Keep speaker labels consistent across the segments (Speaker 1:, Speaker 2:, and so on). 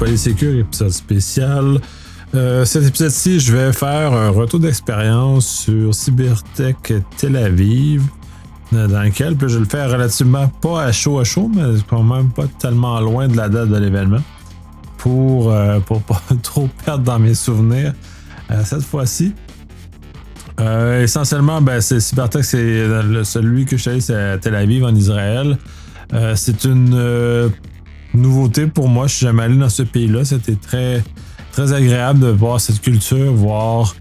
Speaker 1: Polysécure, épisode spécial. Euh, cet épisode-ci, je vais faire un retour d'expérience sur Cybertech Tel Aviv, euh, dans lequel je vais le faire relativement pas à chaud à chaud, mais quand même pas tellement loin de la date de l'événement, pour, euh, pour pas trop perdre dans mes souvenirs cette fois-ci. essentiellement, ben, c'est Cybertech, c'est celui que je suis c'est à Tel Aviv en Israël. c'est une nouveauté pour moi. Je suis jamais allé dans ce pays-là. C'était très, très agréable de voir cette culture, voir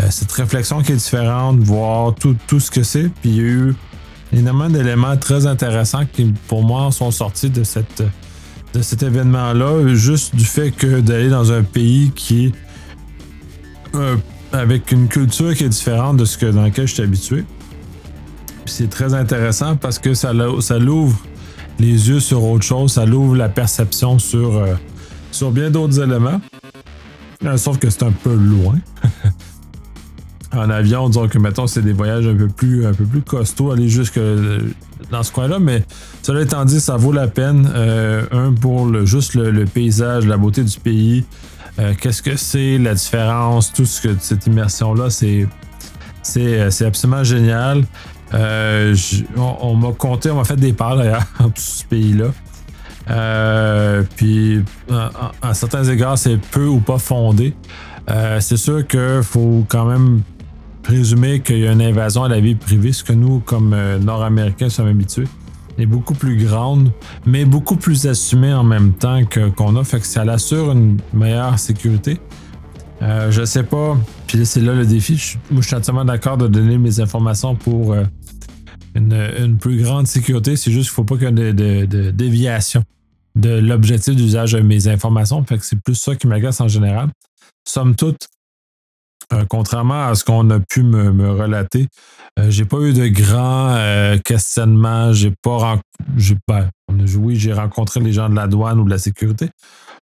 Speaker 1: euh, cette réflexion qui est différente, voir tout, tout ce que c'est. Puis il y a eu énormément d'éléments très intéressants qui, pour moi, sont sortis de, cet événement-là. Juste du fait que d'aller dans un pays qui euh, avec une culture qui est différente de ce que, dans lequel je suis habitué. C'est très intéressant parce que ça l'ouvre les yeux sur autre chose, ça l'ouvre la perception sur, euh, bien d'autres éléments. Euh, sauf que c'est un peu loin. en avion, disons que mettons, c'est des voyages un peu plus, un peu plus costauds, aller jusque dans ce coin-là, mais cela étant dit, ça vaut la peine. Euh, un pour le, juste le, paysage, la beauté du pays. Qu'est-ce que c'est, la différence, tout ce que cette immersion-là, c'est, absolument génial. Euh, on, m'a compté, on m'a fait des parts d'ailleurs en ce pays-là. Euh, puis, à, certains égards, c'est peu ou pas fondé. Euh, c'est sûr qu'il faut quand même présumer qu'il y a une invasion à la vie privée, ce que nous, comme Nord-Américains, sommes habitués. est beaucoup plus grande, mais beaucoup plus assumée en même temps qu'on a. Fait que ça assure une meilleure sécurité. je sais pas, puis c'est là le défi. Je, moi, je suis entièrement d'accord de donner mes informations pour une, plus grande sécurité. C'est juste qu'il ne faut pas qu'il y ait de, déviation de l'objectif d'usage de mes informations. Fait que c'est plus ça qui m'agace en général. Somme toute, euh, contrairement à ce qu'on a pu me, relater, euh, j'ai pas eu de grands euh, questionnements. J'ai pas, j'ai pas oui, j'ai rencontré les gens de la douane ou de la sécurité,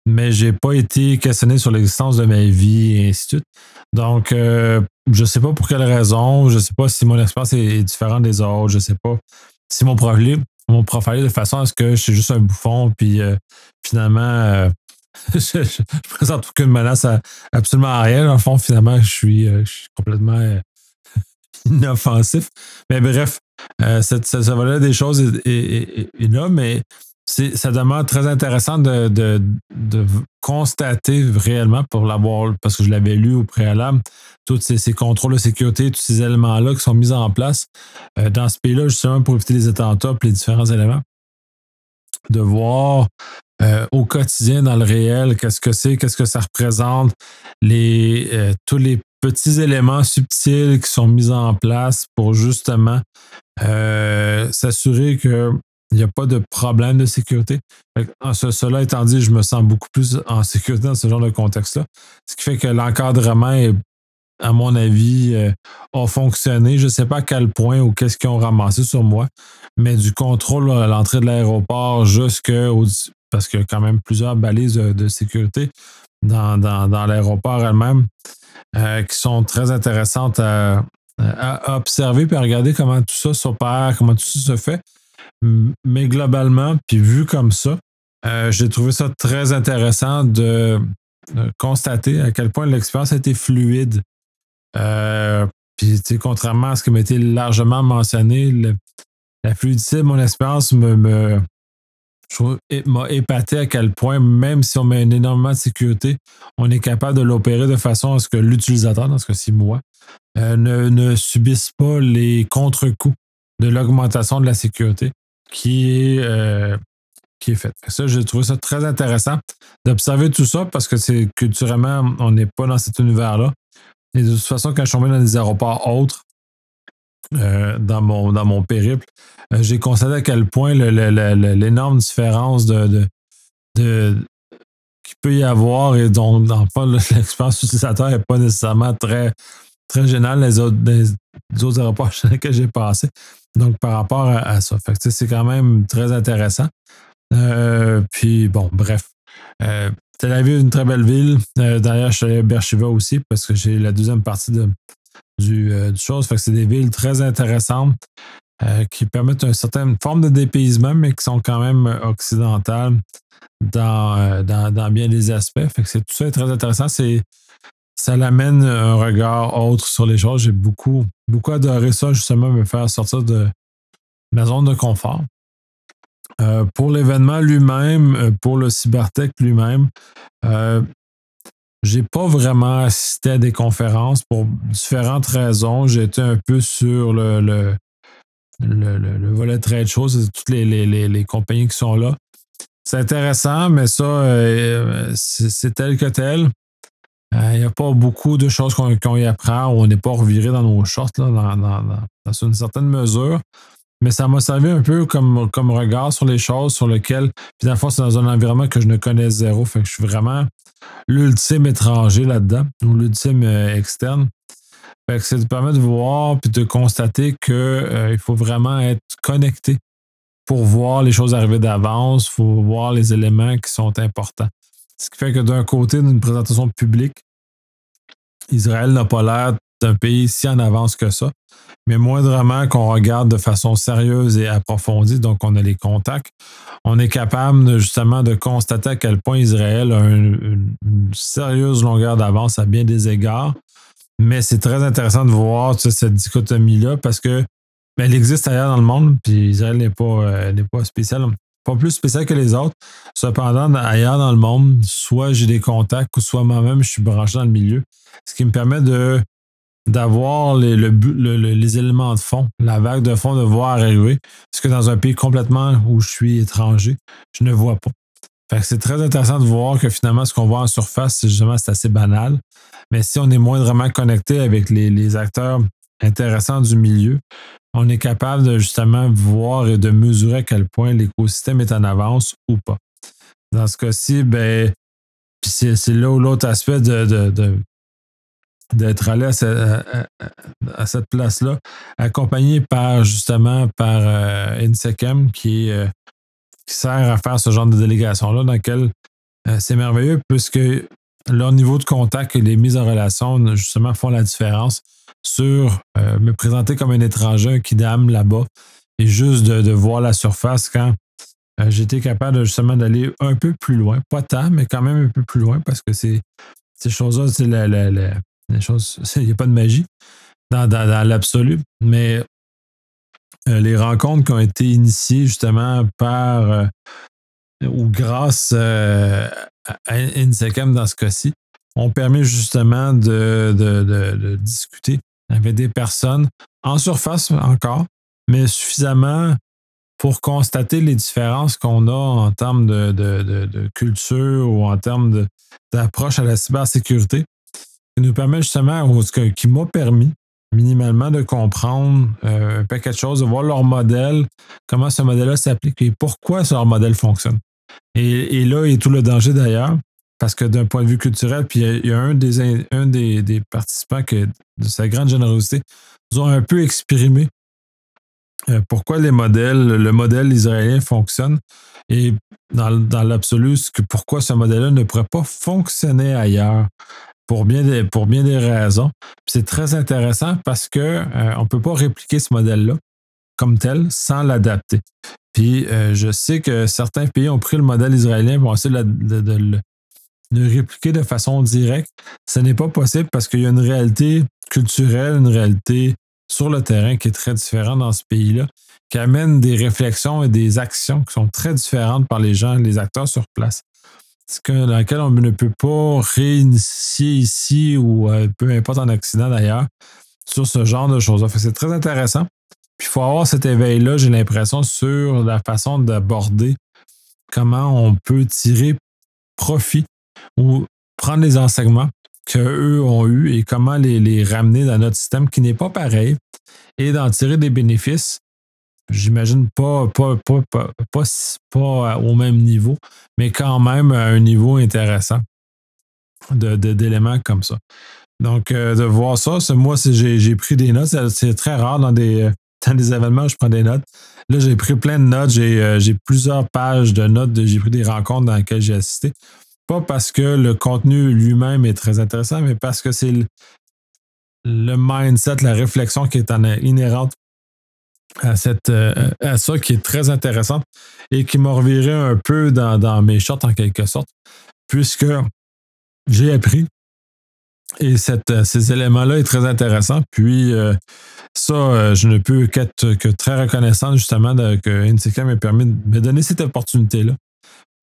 Speaker 1: mais j'ai pas été questionné sur l'existence de ma vie et ainsi de suite. Donc, euh, je sais pas pour quelle raison, je sais pas si mon expérience est différente des autres, je sais pas si mon profil, mon profil de façon à ce que je suis juste un bouffon, puis euh, finalement, euh, je, ne présente aucune menace à absolument rien. En fond, finalement, je suis, complètement inoffensif. Mais bref, cette, ça, ça des choses est, là, mais ça demande très intéressant de, constater réellement pour l'avoir, parce que je l'avais lu au préalable, tous ces, contrôles de sécurité, tous ces éléments-là qui sont mis en place euh, dans ce pays-là, justement pour éviter les attentats et les différents éléments. De voir euh, au quotidien, dans le réel, qu'est-ce que c'est, qu'est-ce que ça représente, les, euh, tous les petits éléments subtils qui sont mis en place pour justement s'assurer que il n'y a pas de problème de sécurité. cela étant dit, je me sens beaucoup plus en sécurité dans ce genre de contexte-là. Ce qui fait que l'encadrement, à mon avis, euh, a fonctionné. Je ne sais pas à quel point ou qu'est-ce qu'ils ont ramassé sur moi, mais du contrôle à l'entrée de l'aéroport jusqu'au. Parce qu'il y a quand même plusieurs balises de, sécurité dans, l'aéroport elle-même euh, qui sont très intéressantes à, à observer et à regarder comment tout ça s'opère, comment tout ça se fait. Mais globalement, puis vu comme ça, euh, j'ai trouvé ça très intéressant de, constater à quel point l'expérience a été fluide. Euh, puis, contrairement à ce qui m'a été largement mentionné, la fluidité de mon expérience me, m'a épaté à quel point, même si on met énormément de sécurité, on est capable de l'opérer de façon à ce que l'utilisateur, dans ce cas-ci moi, euh, ne, ne subisse pas les contre-coups de l'augmentation de la sécurité qui est, euh, qui est faite. Ça, j'ai trouvé ça très intéressant d'observer tout ça parce que c'est culturellement, on n'est pas dans cet univers-là. Et de toute façon, quand je suis tombé dans des aéroports autres, euh, dans, mon, dans mon périple, euh, j'ai constaté à quel point l'énorme différence de, qu'il peut y avoir et dont, dans l'expérience utilisateur n'est pas nécessairement très, très autres, les autres aéroports que j'ai passés. Donc, par rapport à, ça. c'est quand même très intéressant. Euh, puis, bon, bref. Euh, Tel Aviv, une très belle ville. Euh, D'ailleurs, je suis allé à Bershiva aussi parce que j'ai la deuxième partie de, du, du chose. Fait que c'est des villes très intéressantes. qui permettent une certaine forme de dépaysement, mais qui sont quand même occidentales dans, dans, bien des aspects. Fait que c'est tout ça est très intéressant. C'est ça l'amène un regard autre sur les choses. J'ai beaucoup, beaucoup adoré ça, justement, me faire sortir de ma zone de confort. Euh, pour l'événement lui-même, euh, pour le Cybertech lui-même, euh, j'ai pas vraiment assisté à des conférences pour différentes raisons. J'étais un peu sur le, le, le, le, volet trade show, c'est toutes les, compagnies qui sont là. C'est intéressant, mais ça, euh, c'est tel que tel. Il n'y a pas beaucoup de choses qu'on y apprend. On n'est pas reviré dans nos shorts là, dans, dans, dans, une certaine mesure mais ça m'a servi un peu comme, comme regard sur les choses sur lesquelles, puis dans c'est dans un environnement que je ne connais zéro, fait que je suis vraiment l'ultime étranger là-dedans, ou l'ultime euh, externe. Ça te permet de voir puis de constater qu'il euh, faut vraiment être connecté pour voir les choses arriver d'avance, il faut voir les éléments qui sont importants. Ce qui fait que d'un côté, d'une présentation publique, Israël n'a pas l'air d'un pays si en avance que ça mais moindrement qu'on regarde de façon sérieuse et approfondie, donc on a les contacts, on est capable justement de constater à quel point Israël a une, sérieuse longueur d'avance à bien des égards. Mais c'est très intéressant de voir cette dichotomie-là parce que elle existe ailleurs dans le monde, puis Israël n'est pas, euh, pas spécial, pas plus spécial que les autres. Cependant, ailleurs dans le monde, soit j'ai des contacts, ou soit moi-même, je suis branché dans le milieu, ce qui me permet de d'avoir les, les éléments de fond, la vague de fond de voir arriver. Ce que dans un pays complètement où je suis étranger, je ne vois pas. c'est très intéressant de voir que finalement, ce qu'on voit en surface, c'est justement c'est assez banal. Mais si on est moindrement connecté avec les, acteurs intéressants du milieu, on est capable de justement voir et de mesurer à quel point l'écosystème est en avance ou pas. Dans ce cas-ci, ben, c'est là où l'autre aspect de, d'être allé à, cette place-là, accompagné par justement par euh, euh, qui, sert à faire ce genre de délégation-là, dans lequel euh, c'est merveilleux puisque leur niveau de contact et les mises en relation justement font la différence sur me présenter comme un étranger, un kidam là-bas et juste de, voir la surface quand j'étais capable justement d'aller un peu plus loin, pas tant, mais quand même un peu plus loin parce que ces choses-là, c'est il n'y a pas de magie dans, l'absolu, mais euh, les rencontres qui ont été initiées justement par euh, ou grâce euh, à Insecam dans ce cas-ci ont permis justement de, de, discuter avec des personnes en surface encore, mais suffisamment pour constater les différences qu'on a en termes de, culture ou en termes d'approche à la cybersécurité qui nous permet justement, qui m'a permis minimalement de comprendre euh, un paquet de choses, de voir leur modèle, comment ce modèle-là s'applique et pourquoi leur modèle fonctionne. Et, là est tout le danger d'ailleurs, parce que d'un point de vue culturel, puis il y a, un, des, un des, participants que, de sa grande générosité, nous ont un peu exprimé euh, pourquoi les modèles, le modèle israélien fonctionne et dans, dans l'absolu, pourquoi ce modèle-là ne pourrait pas fonctionner ailleurs pour bien des, pour bien des raisons. C'est très intéressant parce qu'on euh, ne peut pas répliquer ce modèle-là comme tel sans l'adapter. Puis euh, je sais que certains pays ont pris le modèle israélien pour essayer de, le répliquer de façon directe. Ce n'est pas possible parce qu'il y a une réalité culturelle, une réalité sur le terrain qui est très différente dans ce pays-là, qui amène des réflexions et des actions qui sont très différentes par les gens, les acteurs sur place dans laquelle on ne peut pas réinitier ici ou euh, peu importe en accident d'ailleurs sur ce genre de choses-là. C'est très intéressant. Puis il faut avoir cet éveil-là, j'ai l'impression, sur la façon d'aborder comment on peut tirer profit ou prendre les enseignements qu'eux ont eus et comment les, ramener dans notre système qui n'est pas pareil et d'en tirer des bénéfices J'imagine pas, pas, pas, pas, au même niveau, mais quand même à un niveau intéressant d'éléments de, comme ça. Donc, euh, de voir ça, moi, j'ai pris des notes. C'est très rare dans des, dans des événements je prends des notes. Là, j'ai pris plein de notes. J'ai euh, plusieurs pages de notes. J'ai pris des rencontres dans lesquelles j'ai assisté. Pas parce que le contenu lui-même est très intéressant, mais parce que c'est le, mindset, la réflexion qui est en, inhérente à, cette, à ça qui est très intéressant et qui m'a reviré un peu dans, mes shorts en quelque sorte, puisque j'ai appris et cette, ces éléments-là est très intéressant. Puis ça, je ne peux qu'être que très reconnaissant justement que NCK m'ait permis de me donner cette opportunité-là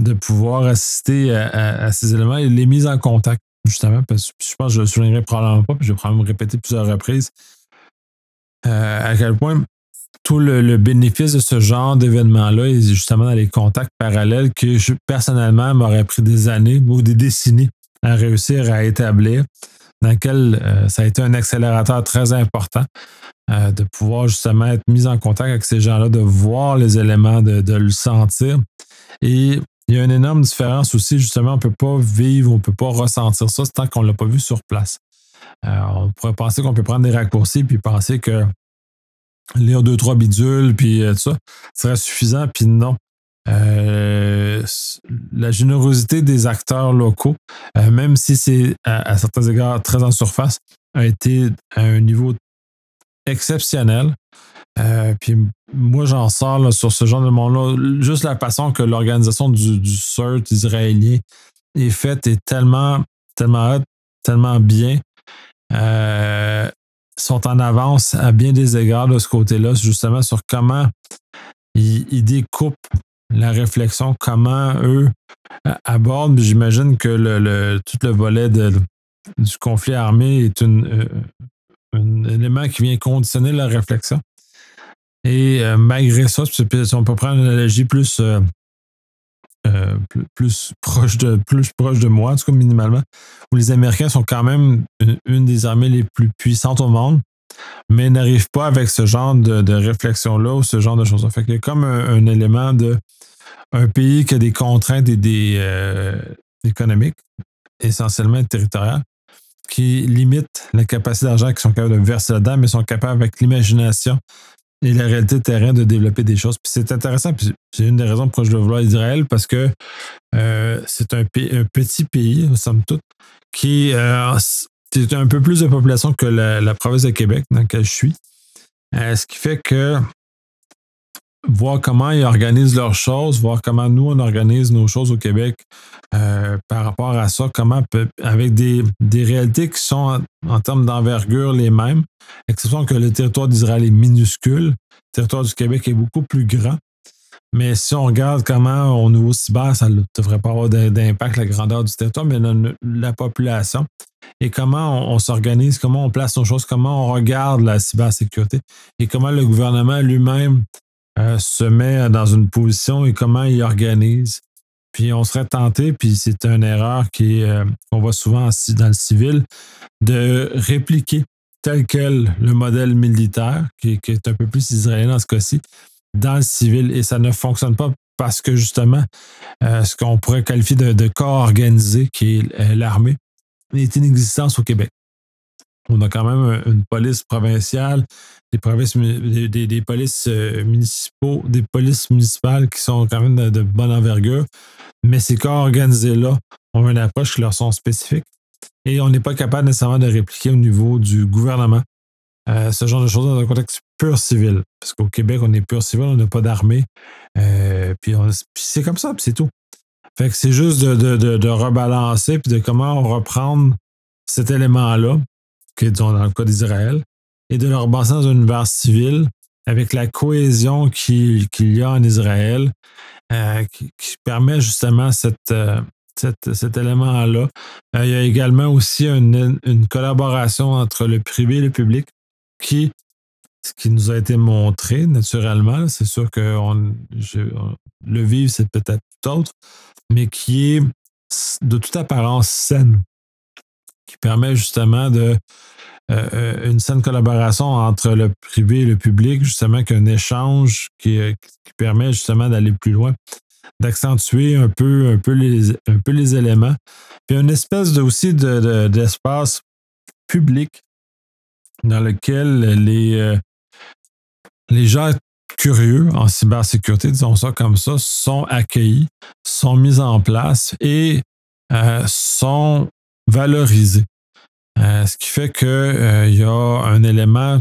Speaker 1: de pouvoir assister à, ces éléments et les mises en contact, justement, parce que je pense que je le soulignerai probablement pas, puis je vais probablement me répéter plusieurs reprises, euh, à quel point tout le, bénéfice de ce genre d'événement-là est justement dans les contacts parallèles que je, personnellement, m'aurait pris des années ou des décennies à réussir à établir, dans lequel euh, ça a été un accélérateur très important euh, de pouvoir justement être mis en contact avec ces gens-là, de voir les éléments, de, de le sentir. Et il y a une énorme différence aussi, justement, on ne peut pas vivre, on ne peut pas ressentir ça tant qu'on ne l'a pas vu sur place. Euh, on pourrait penser qu'on peut prendre des raccourcis puis penser que lire deux, trois bidules, puis euh, tout ça, serait suffisant, puis non. Euh, la générosité des acteurs locaux, même si c'est à, certains égards très en surface, a été à un niveau exceptionnel. Puis moi, j'en sors sur ce genre de monde-là. Juste la façon que l'organisation du, du CERT israélien est faite est tellement, tellement tellement bien. Euh, sont en avance à bien des égards de ce côté-là, justement sur comment ils, découpent la réflexion, comment eux abordent. J'imagine que le, tout le volet du conflit armé est euh, un élément qui vient conditionner la réflexion. Et euh, malgré ça, on peut prendre une analogie plus, euh, euh, plus, proche de, plus proche de moi, en tout cas minimalement, où les Américains sont quand même une, des armées les plus puissantes au monde, mais n'arrivent pas avec ce genre de, réflexion-là ou ce genre de choses. Fait qu'il y a comme un, élément de un pays qui a des contraintes et des économiques, essentiellement territoriales, qui limitent la capacité d'argent qu'ils sont capables de verser là-dedans, mais sont capables avec l'imagination et la réalité terrain de développer des choses. Puis c'est intéressant, puis c'est une des raisons pourquoi je dois vouloir Israël, parce que euh, c'est un, petit pays, somme toute, qui euh, a un peu plus de population que la, province de Québec dans laquelle je suis. Euh, ce qui fait que voir comment ils organisent leurs choses, voir comment nous, on organise nos choses au Québec euh, par rapport à ça, comment, avec des, réalités qui sont en, termes d'envergure les mêmes, exception que le territoire d'Israël est minuscule, le territoire du Québec est beaucoup plus grand. Mais si on regarde comment au niveau cyber, ça ne devrait pas avoir d'impact la grandeur du territoire, mais la, population et comment on, s'organise, comment on place nos choses, comment on regarde la cybersécurité et comment le gouvernement lui-même euh, se met dans une position et comment il organise. Puis on serait tenté, puis c'est une erreur euh, qu'on voit souvent dans le civil, de répliquer tel quel le modèle militaire, qui, est un peu plus israélien dans ce cas-ci, dans le civil. Et ça ne fonctionne pas parce que justement, euh, ce qu'on pourrait qualifier de, de, corps organisé, qui est l'armée, est inexistant au Québec. On a quand même une police provinciale, des, polices, euh, municipaux, des polices municipales qui sont quand même de, bonne envergure, mais ces corps organisés-là ont une approche qui leur sont spécifiques et on n'est pas capable nécessairement de répliquer au niveau du gouvernement euh, ce genre de choses dans un contexte pur civil. Parce qu'au Québec, on est pur civil, on n'a pas d'armée. Euh, puis, c'est comme ça, puis c'est tout. Fait que c'est juste de, de, rebalancer puis de comment reprendre cet élément-là, qui est dans le cas d'Israël, et de leur baser dans un univers civil avec la cohésion qu'il y a en Israël, euh, qui, permet justement euh, cet élément-là. Euh, il y a également aussi une, collaboration entre le privé et le public qui, ce qui nous a été montré naturellement, c'est sûr que on, le vivre, c'est peut-être tout autre, mais qui est de toute apparence saine, qui permet justement de euh, euh, une saine collaboration entre le privé et le public, justement, qu'un échange qui, euh, permet justement d'aller plus loin, d'accentuer un peu, un, peu les, un peu les éléments. Puis une espèce de, aussi d'espace public dans lequel les, les gens curieux en cybersécurité, disons ça comme ça, sont accueillis, sont mis en place et sont valorisés. Euh, ce qui fait qu'il euh, y a un élément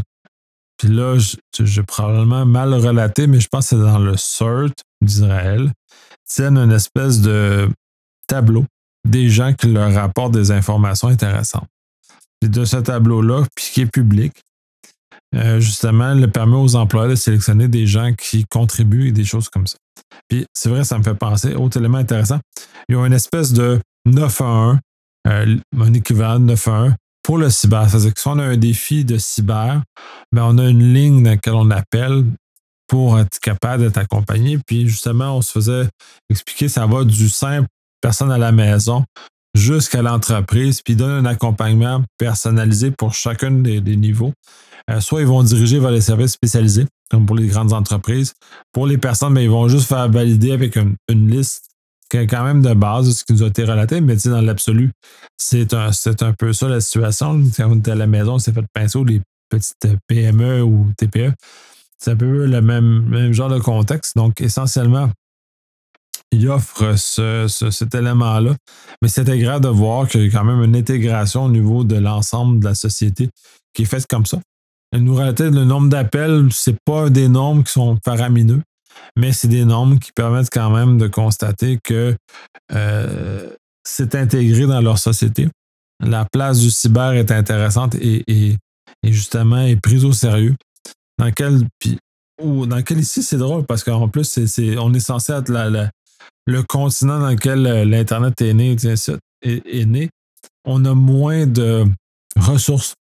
Speaker 1: puis là, j'ai probablement mal relaté, mais je pense que c'est dans le CERT d'Israël, tiennent une espèce de tableau des gens qui leur rapportent des informations intéressantes. Et de ce tableau-là, puis qui est public, euh, justement, le permet aux employeurs de sélectionner des gens qui contribuent et des choses comme ça. Puis c'est vrai, ça me fait penser, autre élément intéressant, ils ont une espèce de 9 à 1, euh, un équivalent de 9 à 1 pour le cyber. C'est-à-dire que si on a un défi de cyber, ben on a une ligne dans laquelle on appelle pour être capable d'être accompagné. Puis justement, on se faisait expliquer, ça va du simple personne à la maison jusqu'à l'entreprise, puis donne un accompagnement personnalisé pour chacun des, niveaux. Euh, soit ils vont diriger vers les services spécialisés, comme pour les grandes entreprises. Pour les personnes, mais ben, ils vont juste faire valider avec une, liste quand même de base ce qui nous a été relaté, mais dans l'absolu, c'est un, un peu ça la situation. Quand on était à la maison, on s'est fait pinceau les petites PME ou TPE. C'est un peu le même, même genre de contexte. Donc, essentiellement, il offre cet élément-là. Mais c'est agréable de voir qu'il y a quand même une intégration au niveau de l'ensemble de la société qui est faite comme ça. nous relatait le nombre d'appels, ce pas des nombres qui sont faramineux, mais c'est des nombres qui permettent quand même de constater que euh, c'est intégré dans leur société. La place du cyber est intéressante et, justement est prise au sérieux. Dans quel, ou dans quel ici, c'est drôle parce qu'en plus, on est censé être le continent dans lequel euh, l'Internet est né, est, né, on a moins de ressources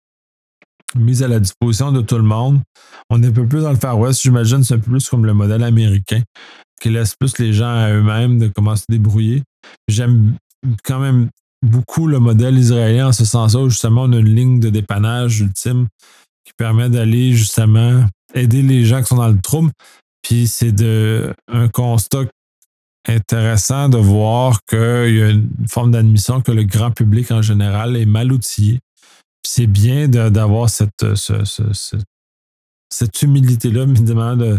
Speaker 1: mises à la disposition de tout le monde. On est un peu plus dans le Far West, j'imagine, c'est un peu plus comme le modèle américain, qui laisse plus les gens à eux-mêmes de comment se débrouiller. J'aime quand même beaucoup le modèle israélien en ce sens-là, justement, on a une ligne de dépannage ultime qui permet d'aller justement aider les gens qui sont dans le trouble. Puis c'est de un constat intéressant de voir qu'il y a une forme d'admission que le grand public en général est mal outillé. C'est bien d'avoir cette, cette humilité-là, évidemment, de,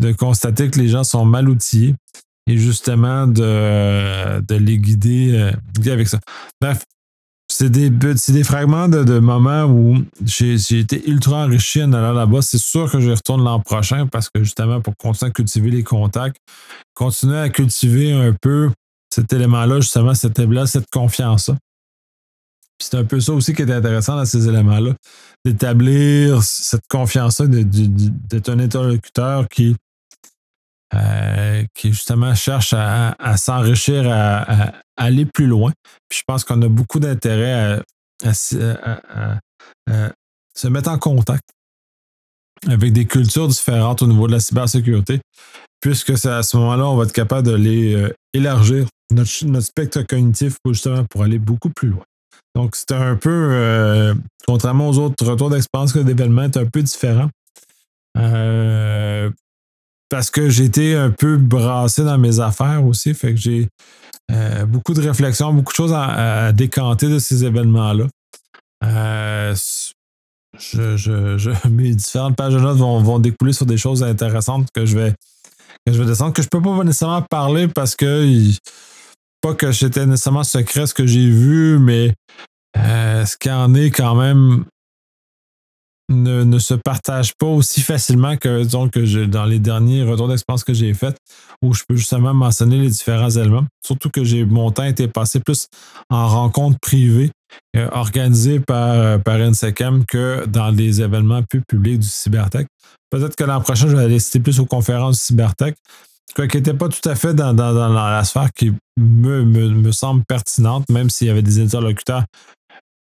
Speaker 1: de constater que les gens sont mal outillés et justement de, de les guider, euh, avec ça. Bref, c'est des, des fragments de, moments où j'ai été ultra enrichi en allant là-bas. C'est sûr que je retourne l'an prochain parce que justement, pour continuer à cultiver les contacts, continuer à cultiver un peu cet élément-là, justement, cette, cette confiance-là. C'est un peu ça aussi qui est intéressant dans ces éléments-là, d'établir cette confiance-là, d'être un interlocuteur qui, euh, qui justement cherche à, s'enrichir, à, aller plus loin. Puis je pense qu'on a beaucoup d'intérêt à, se mettre en contact avec des cultures différentes au niveau de la cybersécurité, puisque c'est à ce moment-là, on va être capable de les euh, élargir notre, spectre cognitif justement pour aller beaucoup plus loin. Donc, c'est un peu, euh, contrairement aux autres retours d'expérience que d'événements, c'est un peu différent. Euh, parce que j'étais un peu brassé dans mes affaires aussi. Fait que j'ai euh, beaucoup de réflexions, beaucoup de choses à, décanter de ces événements-là. Je, mes différentes pages de notes vont, découler sur des choses intéressantes que je vais, que je vais descendre, que je ne peux pas nécessairement parler parce que pas que c'était nécessairement secret ce que j'ai vu, mais ce qui en est quand même ne, se partage pas aussi facilement que, disons, que dans les derniers retours d'expérience que j'ai faits, où je peux justement mentionner les différents éléments. Surtout que j'ai mon temps été passé plus en rencontres privées euh, organisées par, euh, par NSECAM que dans des événements plus publics du Cybertech. Peut-être que l'an prochain, je vais aller citer plus aux conférences du Cybertech, quoi qui n'était pas tout à fait dans, la sphère qui me, me semble pertinente, même s'il y avait des interlocuteurs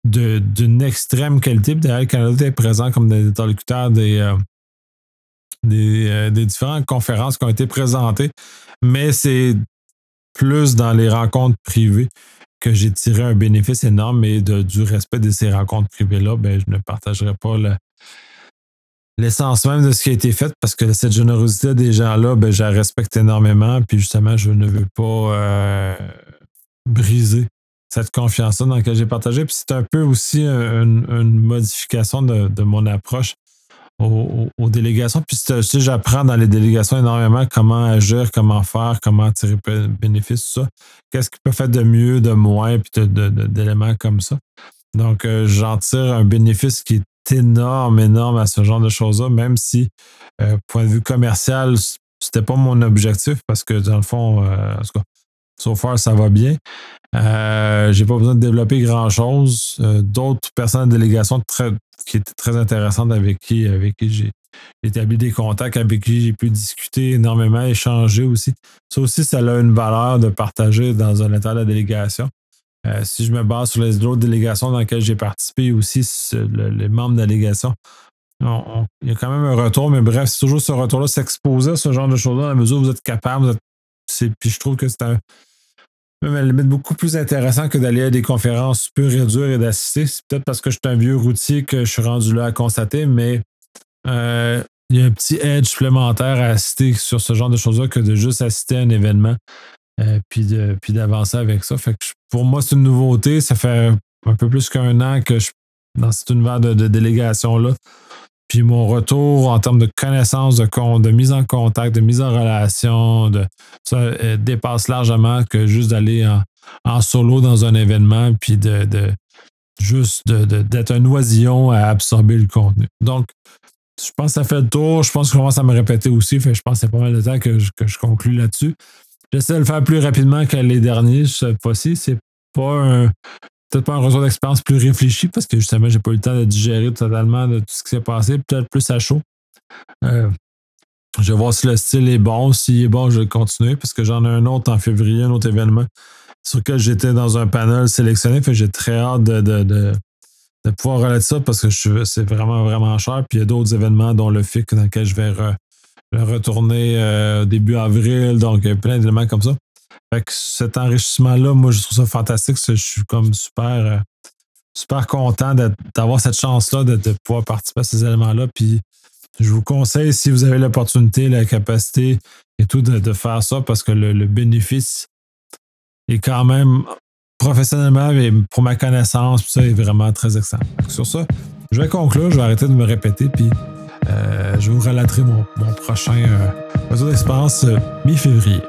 Speaker 1: d'une extrême qualité. D'ailleurs, le Canada est présent comme des interlocuteurs des, euh, euh, des, différentes conférences qui ont été présentées, mais c'est plus dans les rencontres privées que j'ai tiré un bénéfice énorme et de, du respect de ces rencontres privées-là, ben, je ne partagerai pas l'essence même de ce qui a été fait parce que cette générosité des gens-là, ben, je la respecte énormément. Puis justement, je ne veux pas euh, briser cette confiance-là dans laquelle j'ai partagé. Puis c'est un peu aussi une, modification de, mon approche aux, délégations. Puis si j'apprends dans les délégations énormément comment agir, comment faire, comment tirer bénéfice, tout ça. Qu'est-ce qui peut faire de mieux, de moins, puis d'éléments comme ça. Donc, euh, j'en tire un bénéfice qui est énorme, énorme à ce genre de choses-là, même si, euh, point de vue commercial, c'était pas mon objectif parce que, dans le fond, euh, en tout cas, ça va bien. J'ai pas besoin de développer grand-chose. D'autres personnes de délégation qui étaient très intéressantes avec qui, avec qui j'ai établi des contacts, avec qui j'ai pu discuter énormément, échanger aussi. Ça aussi, ça a une valeur de partager dans un état de délégation. Euh, si je me base sur les autres délégations dans lesquelles j'ai participé aussi, les membres de la délégation, il y a quand même un retour, mais bref, c'est toujours ce retour-là, s'exposer à ce genre de choses-là, à la mesure où vous êtes capable. puis je trouve que c'est un, même beaucoup plus intéressant que d'aller à des conférences et dures et d'assister. C'est peut-être parce que je suis un vieux routier que je suis rendu là à constater, mais euh, il y a un petit edge supplémentaire à assister sur ce genre de choses-là que de juste assister à un événement. Euh, puis, d'avancer avec ça. Fait que pour moi, c'est une nouveauté. Ça fait un peu plus qu'un an que je suis dans cet univers de, délégation-là. Puis mon retour en termes de connaissances, de, de mise en contact, de mise en relation, de, ça euh, dépasse largement que juste d'aller en, solo dans un événement, puis de, juste d'être un oisillon à absorber le contenu. Donc, je pense que ça fait le tour. Je pense que je commence à me répéter aussi. Fait, je pense que c'est pas mal de temps que que je conclue là-dessus. J'essaie de le faire plus rapidement que les derniers cette fois-ci. C'est pas un. Peut-être pas un retour d'expérience plus réfléchi parce que justement, j'ai pas eu le temps de digérer totalement de tout ce qui s'est passé. Peut-être plus à chaud. Euh, je vais voir si le style est bon. S'il est bon, je vais continuer parce que j'en ai un autre en février, un autre événement sur lequel j'étais dans un panel sélectionné. J'ai très hâte de, de, de, pouvoir relater ça parce que c'est vraiment, vraiment cher. Puis il y a d'autres événements, dont le FIC, dans lequel je vais retourner euh, début avril, donc plein d'éléments comme ça. Fait que cet enrichissement-là, moi, je trouve ça fantastique. Je suis comme super, euh, super content d'avoir cette chance-là de, pouvoir participer à ces éléments-là. Puis je vous conseille, si vous avez l'opportunité, la capacité et tout, de, faire ça parce que le, bénéfice est quand même professionnellement et pour ma connaissance, ça est vraiment très excellent. Sur ça, je vais conclure, je vais arrêter de me répéter, puis je vous relaterai mon, prochain euh, réseau d'expérience euh, mi-février.